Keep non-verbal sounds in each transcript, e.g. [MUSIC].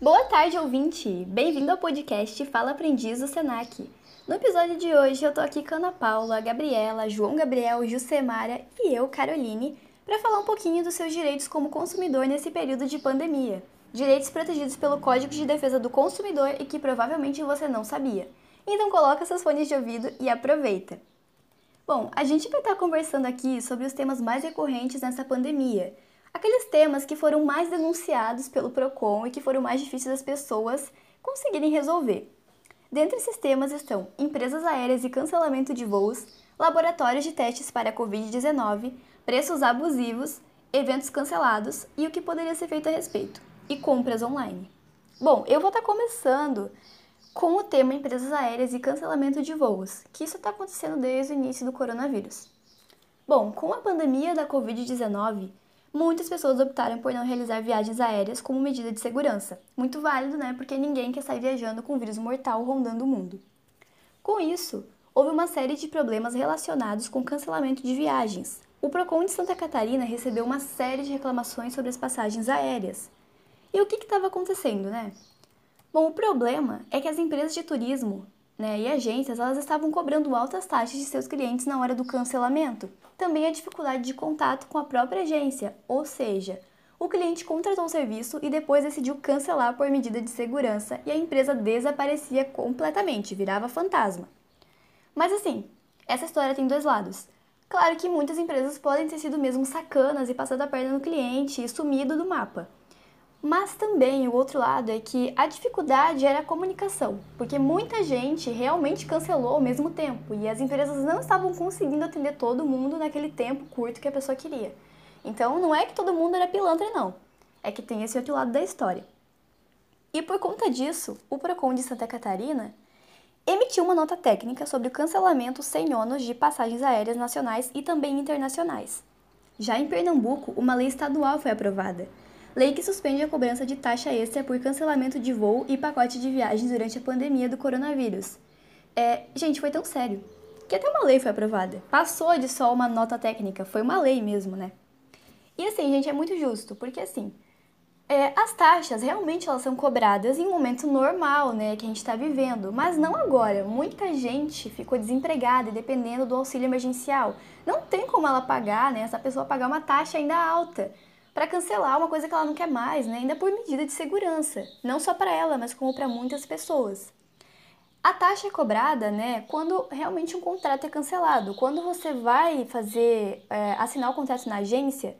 Boa tarde, ouvinte! Bem-vindo ao podcast Fala Aprendiz do Senac. No episódio de hoje eu tô aqui com a Ana Paula, Gabriela, João Gabriel, Jusemara e eu, Caroline, para falar um pouquinho dos seus direitos como consumidor nesse período de pandemia. Direitos protegidos pelo Código de Defesa do Consumidor e que provavelmente você não sabia. Então coloca seus fones de ouvido e aproveita! Bom, a gente vai estar conversando aqui sobre os temas mais recorrentes nessa pandemia. Aqueles temas que foram mais denunciados pelo PROCON e que foram mais difíceis das pessoas conseguirem resolver. Dentre esses temas estão empresas aéreas e cancelamento de voos, laboratórios de testes para a Covid-19, preços abusivos, eventos cancelados e o que poderia ser feito a respeito, e compras online. Bom, eu vou estar começando com o tema empresas aéreas e cancelamento de voos, que isso está acontecendo desde o início do coronavírus. Bom, com a pandemia da Covid-19, muitas pessoas optaram por não realizar viagens aéreas como medida de segurança. Muito válido, né? Porque ninguém quer sair viajando com um vírus mortal rondando o mundo. Com isso, houve uma série de problemas relacionados com cancelamento de viagens. O Procon de Santa Catarina recebeu uma série de reclamações sobre as passagens aéreas. E o que estava acontecendo, né? Bom, o problema é que as empresas de turismo né, e agências elas estavam cobrando altas taxas de seus clientes na hora do cancelamento. Também a dificuldade de contato com a própria agência, ou seja, o cliente contratou o serviço e depois decidiu cancelar por medida de segurança e a empresa desaparecia completamente, virava fantasma. Mas assim, essa história tem dois lados. Claro que muitas empresas podem ter sido mesmo sacanas e passado a perna no cliente e sumido do mapa. Mas também o outro lado é que a dificuldade era a comunicação, porque muita gente realmente cancelou ao mesmo tempo e as empresas não estavam conseguindo atender todo mundo naquele tempo curto que a pessoa queria. Então não é que todo mundo era pilantra, não. É que tem esse outro lado da história. E por conta disso, o Procon de Santa Catarina emitiu uma nota técnica sobre o cancelamento sem ônus de passagens aéreas nacionais e também internacionais. Já em Pernambuco, uma lei estadual foi aprovada lei que suspende a cobrança de taxa extra por cancelamento de voo e pacote de viagens durante a pandemia do coronavírus. É, gente, foi tão sério que até uma lei foi aprovada. Passou de só uma nota técnica, foi uma lei mesmo, né? E assim, gente, é muito justo, porque assim, é, as taxas realmente elas são cobradas em um momento normal, né, que a gente está vivendo, mas não agora. Muita gente ficou desempregada e dependendo do auxílio emergencial. Não tem como ela pagar, né, essa pessoa pagar uma taxa ainda alta para cancelar uma coisa que ela não quer mais, né? ainda por medida de segurança, não só para ela, mas como para muitas pessoas. A taxa é cobrada, né, quando realmente um contrato é cancelado. Quando você vai fazer, é, assinar o contrato na agência,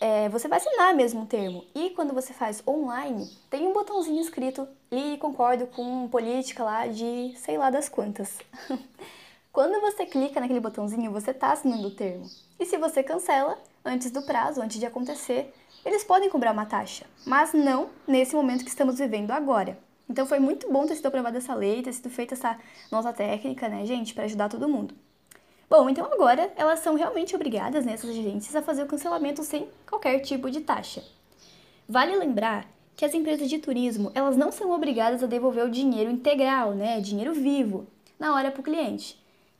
é, você vai assinar mesmo o termo. E quando você faz online, tem um botãozinho escrito e concordo com política lá de sei lá das quantas. [LAUGHS] quando você clica naquele botãozinho, você está assinando o termo. E se você cancela, antes do prazo, antes de acontecer, eles podem cobrar uma taxa, mas não nesse momento que estamos vivendo agora. Então foi muito bom ter sido aprovada essa lei, ter sido feita essa nota técnica, né, gente, para ajudar todo mundo. Bom, então agora elas são realmente obrigadas, né, agências, a fazer o cancelamento sem qualquer tipo de taxa. Vale lembrar que as empresas de turismo, elas não são obrigadas a devolver o dinheiro integral, né, dinheiro vivo, na hora para o cliente.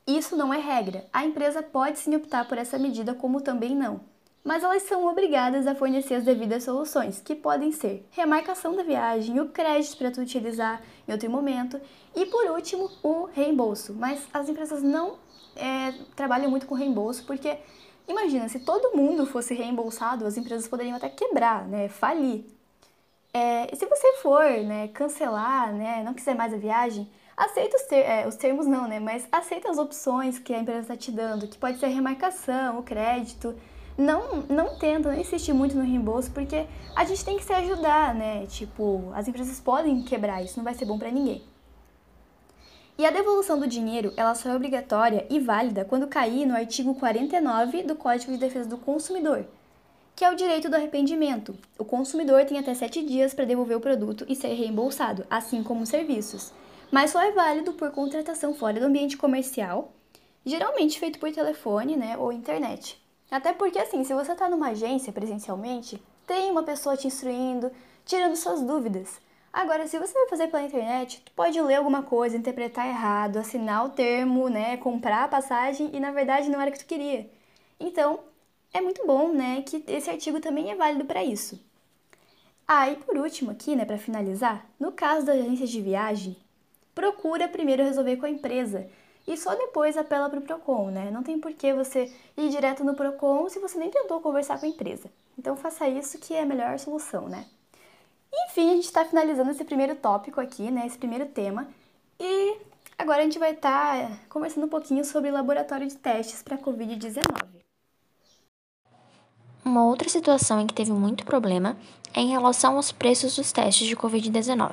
Isso não é regra. A empresa pode sim optar por essa medida, como também não mas elas são obrigadas a fornecer as devidas soluções, que podem ser remarcação da viagem, o crédito para tu utilizar em outro momento e, por último, o reembolso. Mas as empresas não é, trabalham muito com reembolso porque, imagina, se todo mundo fosse reembolsado, as empresas poderiam até quebrar, né, falir. É, se você for né, cancelar, né, não quiser mais a viagem, aceita os, ter é, os termos não, né, mas aceita as opções que a empresa está te dando, que pode ser a remarcação, o crédito, não, não tenta, não insistir muito no reembolso, porque a gente tem que se ajudar, né? Tipo, as empresas podem quebrar, isso não vai ser bom para ninguém. E a devolução do dinheiro, ela só é obrigatória e válida quando cair no artigo 49 do Código de Defesa do Consumidor, que é o direito do arrependimento. O consumidor tem até 7 dias para devolver o produto e ser reembolsado, assim como os serviços. Mas só é válido por contratação fora do ambiente comercial, geralmente feito por telefone né, ou internet. Até porque, assim, se você está numa agência presencialmente, tem uma pessoa te instruindo, tirando suas dúvidas. Agora, se você vai fazer pela internet, tu pode ler alguma coisa, interpretar errado, assinar o termo, né, comprar a passagem e na verdade não era o que tu queria. Então, é muito bom, né, que esse artigo também é válido para isso. Ah, e por último aqui, né, para finalizar, no caso das agências de viagem, procura primeiro resolver com a empresa e só depois apela para o Procon, né? Não tem por que você ir direto no Procon se você nem tentou conversar com a empresa. Então faça isso que é a melhor solução, né? Enfim, a gente está finalizando esse primeiro tópico aqui, né? Esse primeiro tema. E agora a gente vai estar tá conversando um pouquinho sobre laboratório de testes para Covid-19. Uma outra situação em que teve muito problema é em relação aos preços dos testes de Covid-19.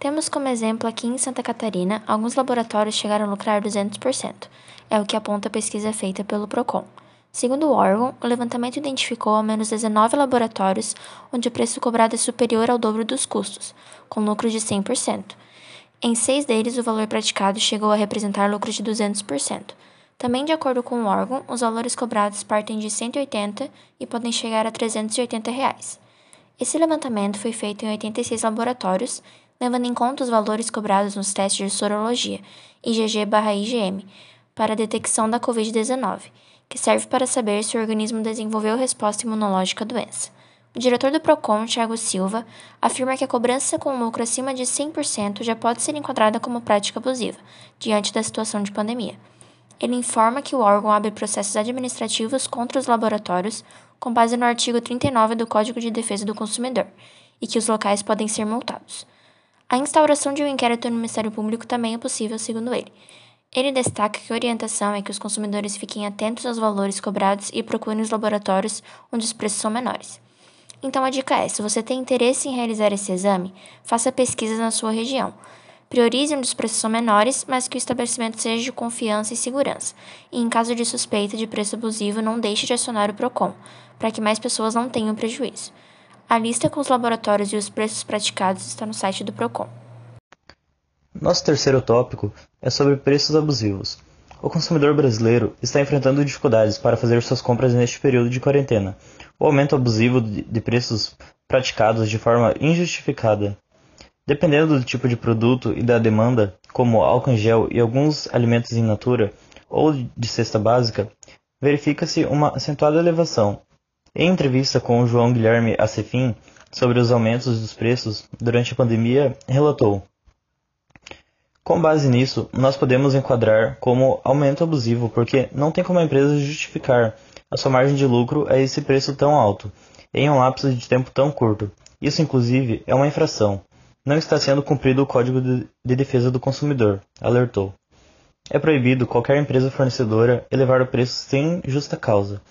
Temos como exemplo aqui em Santa Catarina, alguns laboratórios chegaram a lucrar 200%, é o que aponta a pesquisa feita pelo Procon. Segundo o órgão, o levantamento identificou ao menos 19 laboratórios onde o preço cobrado é superior ao dobro dos custos, com lucro de 100%. Em seis deles, o valor praticado chegou a representar lucro de 200%. Também, de acordo com o órgão, os valores cobrados partem de 180 e podem chegar a 380 reais. Esse levantamento foi feito em 86 laboratórios, levando em conta os valores cobrados nos testes de sorologia, IgG/IgM, para a detecção da Covid-19, que serve para saber se o organismo desenvolveu resposta imunológica à doença. O diretor do PROCON, Thiago Silva, afirma que a cobrança com lucro acima de 100% já pode ser enquadrada como prática abusiva, diante da situação de pandemia. Ele informa que o órgão abre processos administrativos contra os laboratórios com base no artigo 39 do Código de Defesa do Consumidor e que os locais podem ser multados. A instauração de um inquérito no Ministério Público também é possível, segundo ele. Ele destaca que a orientação é que os consumidores fiquem atentos aos valores cobrados e procurem os laboratórios onde os preços são menores. Então a dica é: se você tem interesse em realizar esse exame, faça pesquisas na sua região. Priorize onde os preços são menores, mas que o estabelecimento seja de confiança e segurança. E em caso de suspeita de preço abusivo, não deixe de acionar o PROCON, para que mais pessoas não tenham prejuízo. A lista com os laboratórios e os preços praticados está no site do PROCON. Nosso terceiro tópico é sobre preços abusivos. O consumidor brasileiro está enfrentando dificuldades para fazer suas compras neste período de quarentena. O aumento abusivo de preços praticados de forma injustificada Dependendo do tipo de produto e da demanda, como álcool em gel e alguns alimentos in natura ou de cesta básica, verifica-se uma acentuada elevação. Em entrevista com o João Guilherme Acefim sobre os aumentos dos preços durante a pandemia, relatou: Com base nisso, nós podemos enquadrar como aumento abusivo porque não tem como a empresa justificar a sua margem de lucro a esse preço tão alto em um lapso de tempo tão curto. Isso, inclusive, é uma infração. Não está sendo cumprido o Código de Defesa do Consumidor, alertou. É proibido qualquer empresa fornecedora elevar o preço sem justa causa,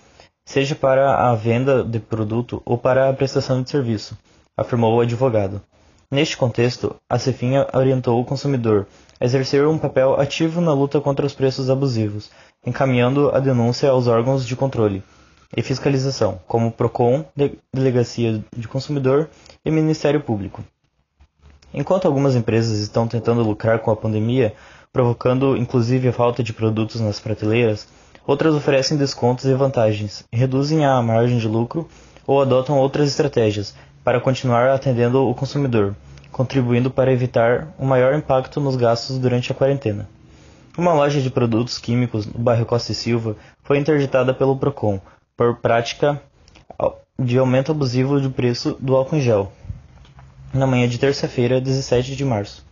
seja para a venda de produto ou para a prestação de serviço, afirmou o advogado. Neste contexto, a Cefinha orientou o consumidor a exercer um papel ativo na luta contra os preços abusivos, encaminhando a denúncia aos órgãos de controle e fiscalização, como PROCON, Delegacia de Consumidor e Ministério Público. Enquanto algumas empresas estão tentando lucrar com a pandemia, provocando inclusive a falta de produtos nas prateleiras, outras oferecem descontos e vantagens, reduzem a margem de lucro ou adotam outras estratégias para continuar atendendo o consumidor, contribuindo para evitar um maior impacto nos gastos durante a quarentena. Uma loja de produtos químicos no bairro Costa e Silva foi interditada pelo Procon por prática de aumento abusivo do preço do álcool em gel, na manhã de terça-feira, 17 de março.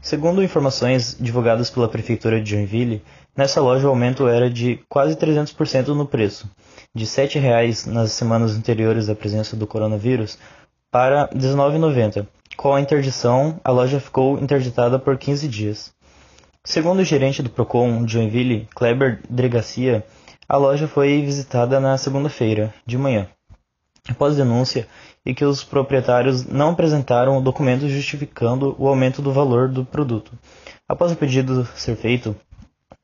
Segundo informações divulgadas pela Prefeitura de Joinville, nessa loja o aumento era de quase 300% no preço, de R$ 7,00 nas semanas anteriores à presença do coronavírus para R$ 19,90. Com a interdição, a loja ficou interditada por 15 dias. Segundo o gerente do Procon Joinville, Kleber Dregacia, a loja foi visitada na segunda-feira, de manhã. Após denúncia, e que os proprietários não apresentaram o documento justificando o aumento do valor do produto. Após o pedido ser feito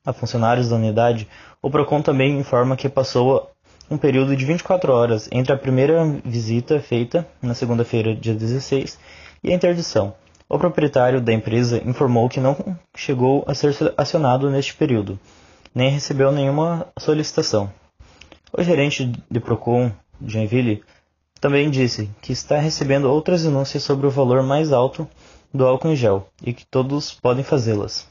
a funcionários da unidade, o Procon também informa que passou um período de 24 horas entre a primeira visita feita na segunda-feira, dia 16, e a interdição. O proprietário da empresa informou que não chegou a ser acionado neste período, nem recebeu nenhuma solicitação. O gerente de Procon, Joinville, também disse que está recebendo outras denúncias sobre o valor mais alto do álcool em gel e que todos podem fazê-las.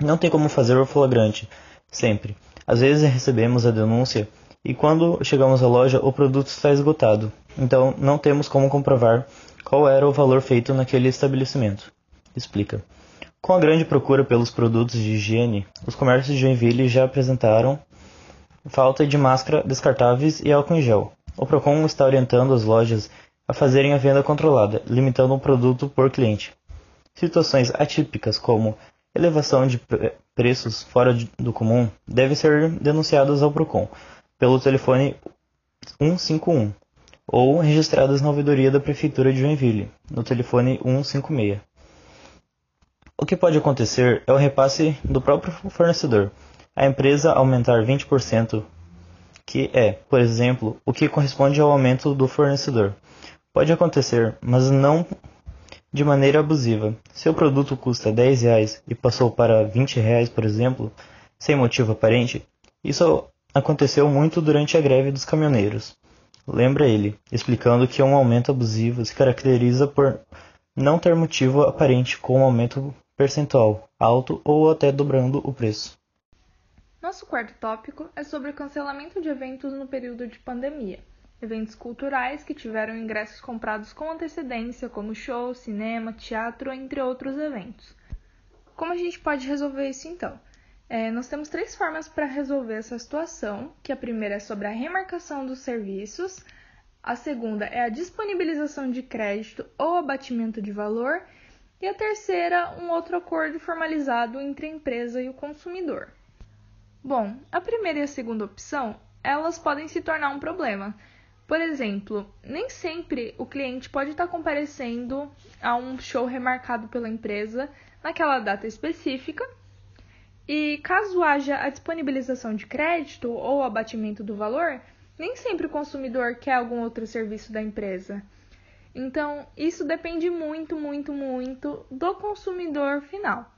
Não tem como fazer o flagrante, sempre. Às vezes recebemos a denúncia e quando chegamos à loja o produto está esgotado, então não temos como comprovar qual era o valor feito naquele estabelecimento. Explica. Com a grande procura pelos produtos de higiene, os comércios de Joinville já apresentaram falta de máscara descartáveis e álcool em gel. O Procon está orientando as lojas a fazerem a venda controlada, limitando um produto por cliente. Situações atípicas como elevação de preços fora do comum devem ser denunciadas ao Procon pelo telefone 151 ou registradas na ouvidoria da Prefeitura de Joinville, no telefone 156. O que pode acontecer é o repasse do próprio fornecedor, a empresa aumentar 20%, que é, por exemplo, o que corresponde ao aumento do fornecedor. Pode acontecer, mas não de maneira abusiva. Se o produto custa 10 reais e passou para 20 reais, por exemplo, sem motivo aparente, isso aconteceu muito durante a greve dos caminhoneiros. Lembra ele, explicando que um aumento abusivo se caracteriza por não ter motivo aparente com um aumento percentual alto ou até dobrando o preço. Nosso quarto tópico é sobre o cancelamento de eventos no período de pandemia eventos culturais que tiveram ingressos comprados com antecedência, como show, cinema, teatro, entre outros eventos. Como a gente pode resolver isso então? É, nós temos três formas para resolver essa situação, que a primeira é sobre a remarcação dos serviços, a segunda é a disponibilização de crédito ou abatimento de valor, e a terceira, um outro acordo formalizado entre a empresa e o consumidor. Bom, a primeira e a segunda opção, elas podem se tornar um problema, por exemplo, nem sempre o cliente pode estar comparecendo a um show remarcado pela empresa naquela data específica. E caso haja a disponibilização de crédito ou abatimento do valor, nem sempre o consumidor quer algum outro serviço da empresa. Então, isso depende muito, muito, muito do consumidor final.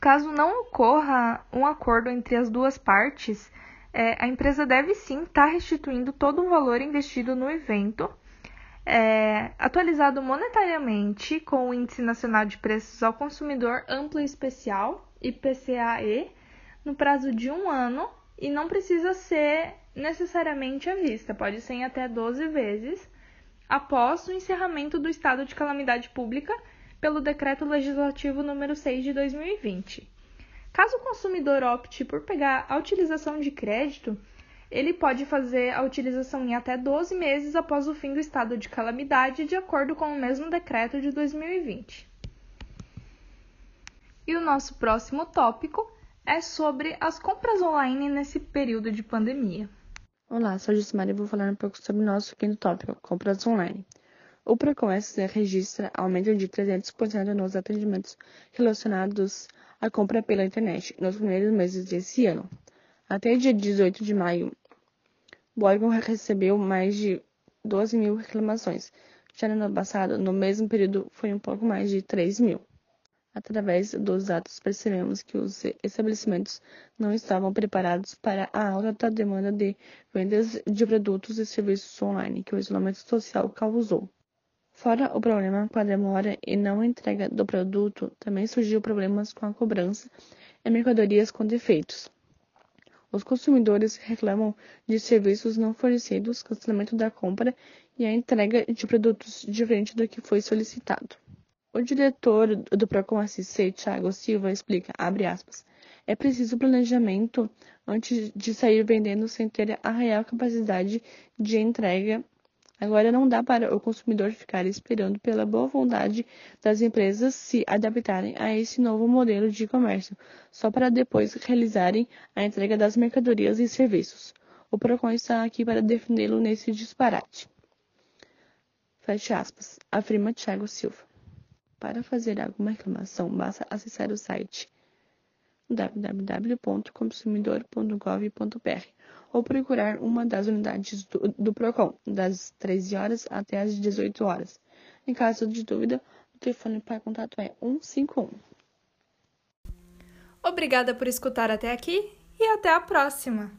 Caso não ocorra um acordo entre as duas partes, é, a empresa deve sim estar tá restituindo todo o valor investido no evento, é, atualizado monetariamente com o Índice Nacional de Preços ao Consumidor Amplo e Especial, IPCAE, no prazo de um ano e não precisa ser necessariamente à vista, pode ser em até 12 vezes, após o encerramento do estado de calamidade pública pelo Decreto Legislativo número 6 de 2020. Caso o consumidor opte por pegar a utilização de crédito, ele pode fazer a utilização em até 12 meses após o fim do estado de calamidade, de acordo com o mesmo decreto de 2020. E o nosso próximo tópico é sobre as compras online nesse período de pandemia. Olá, sou a Jusmara e vou falar um pouco sobre o nosso quinto tópico, compras online. O Procon SC registra aumento de 300% nos atendimentos relacionados à compra pela internet nos primeiros meses desse ano. Até dia 18 de maio, o órgão recebeu mais de 12 mil reclamações. Já no ano passado, no mesmo período, foi um pouco mais de 3 mil. Através dos dados, percebemos que os estabelecimentos não estavam preparados para a alta demanda de vendas de produtos e serviços online que o isolamento social causou. Fora o problema com a demora e não entrega do produto, também surgiu problemas com a cobrança e mercadorias com defeitos. Os consumidores reclamam de serviços não fornecidos, cancelamento da compra e a entrega de produtos diferente do que foi solicitado. O diretor do Procon SC, Thiago Silva, explica, aspas, é preciso planejamento antes de sair vendendo sem ter a real capacidade de entrega Agora não dá para o consumidor ficar esperando pela boa vontade das empresas se adaptarem a esse novo modelo de comércio, só para depois realizarem a entrega das mercadorias e serviços. O Procon está aqui para defendê-lo nesse disparate. Feche aspas, afirma Thiago Silva. Para fazer alguma reclamação, basta acessar o site www.consumidor.gov.br ou procurar uma das unidades do, do PROCON, das 13 horas até as 18 horas. Em caso de dúvida, o telefone para contato é 151. Obrigada por escutar até aqui e até a próxima!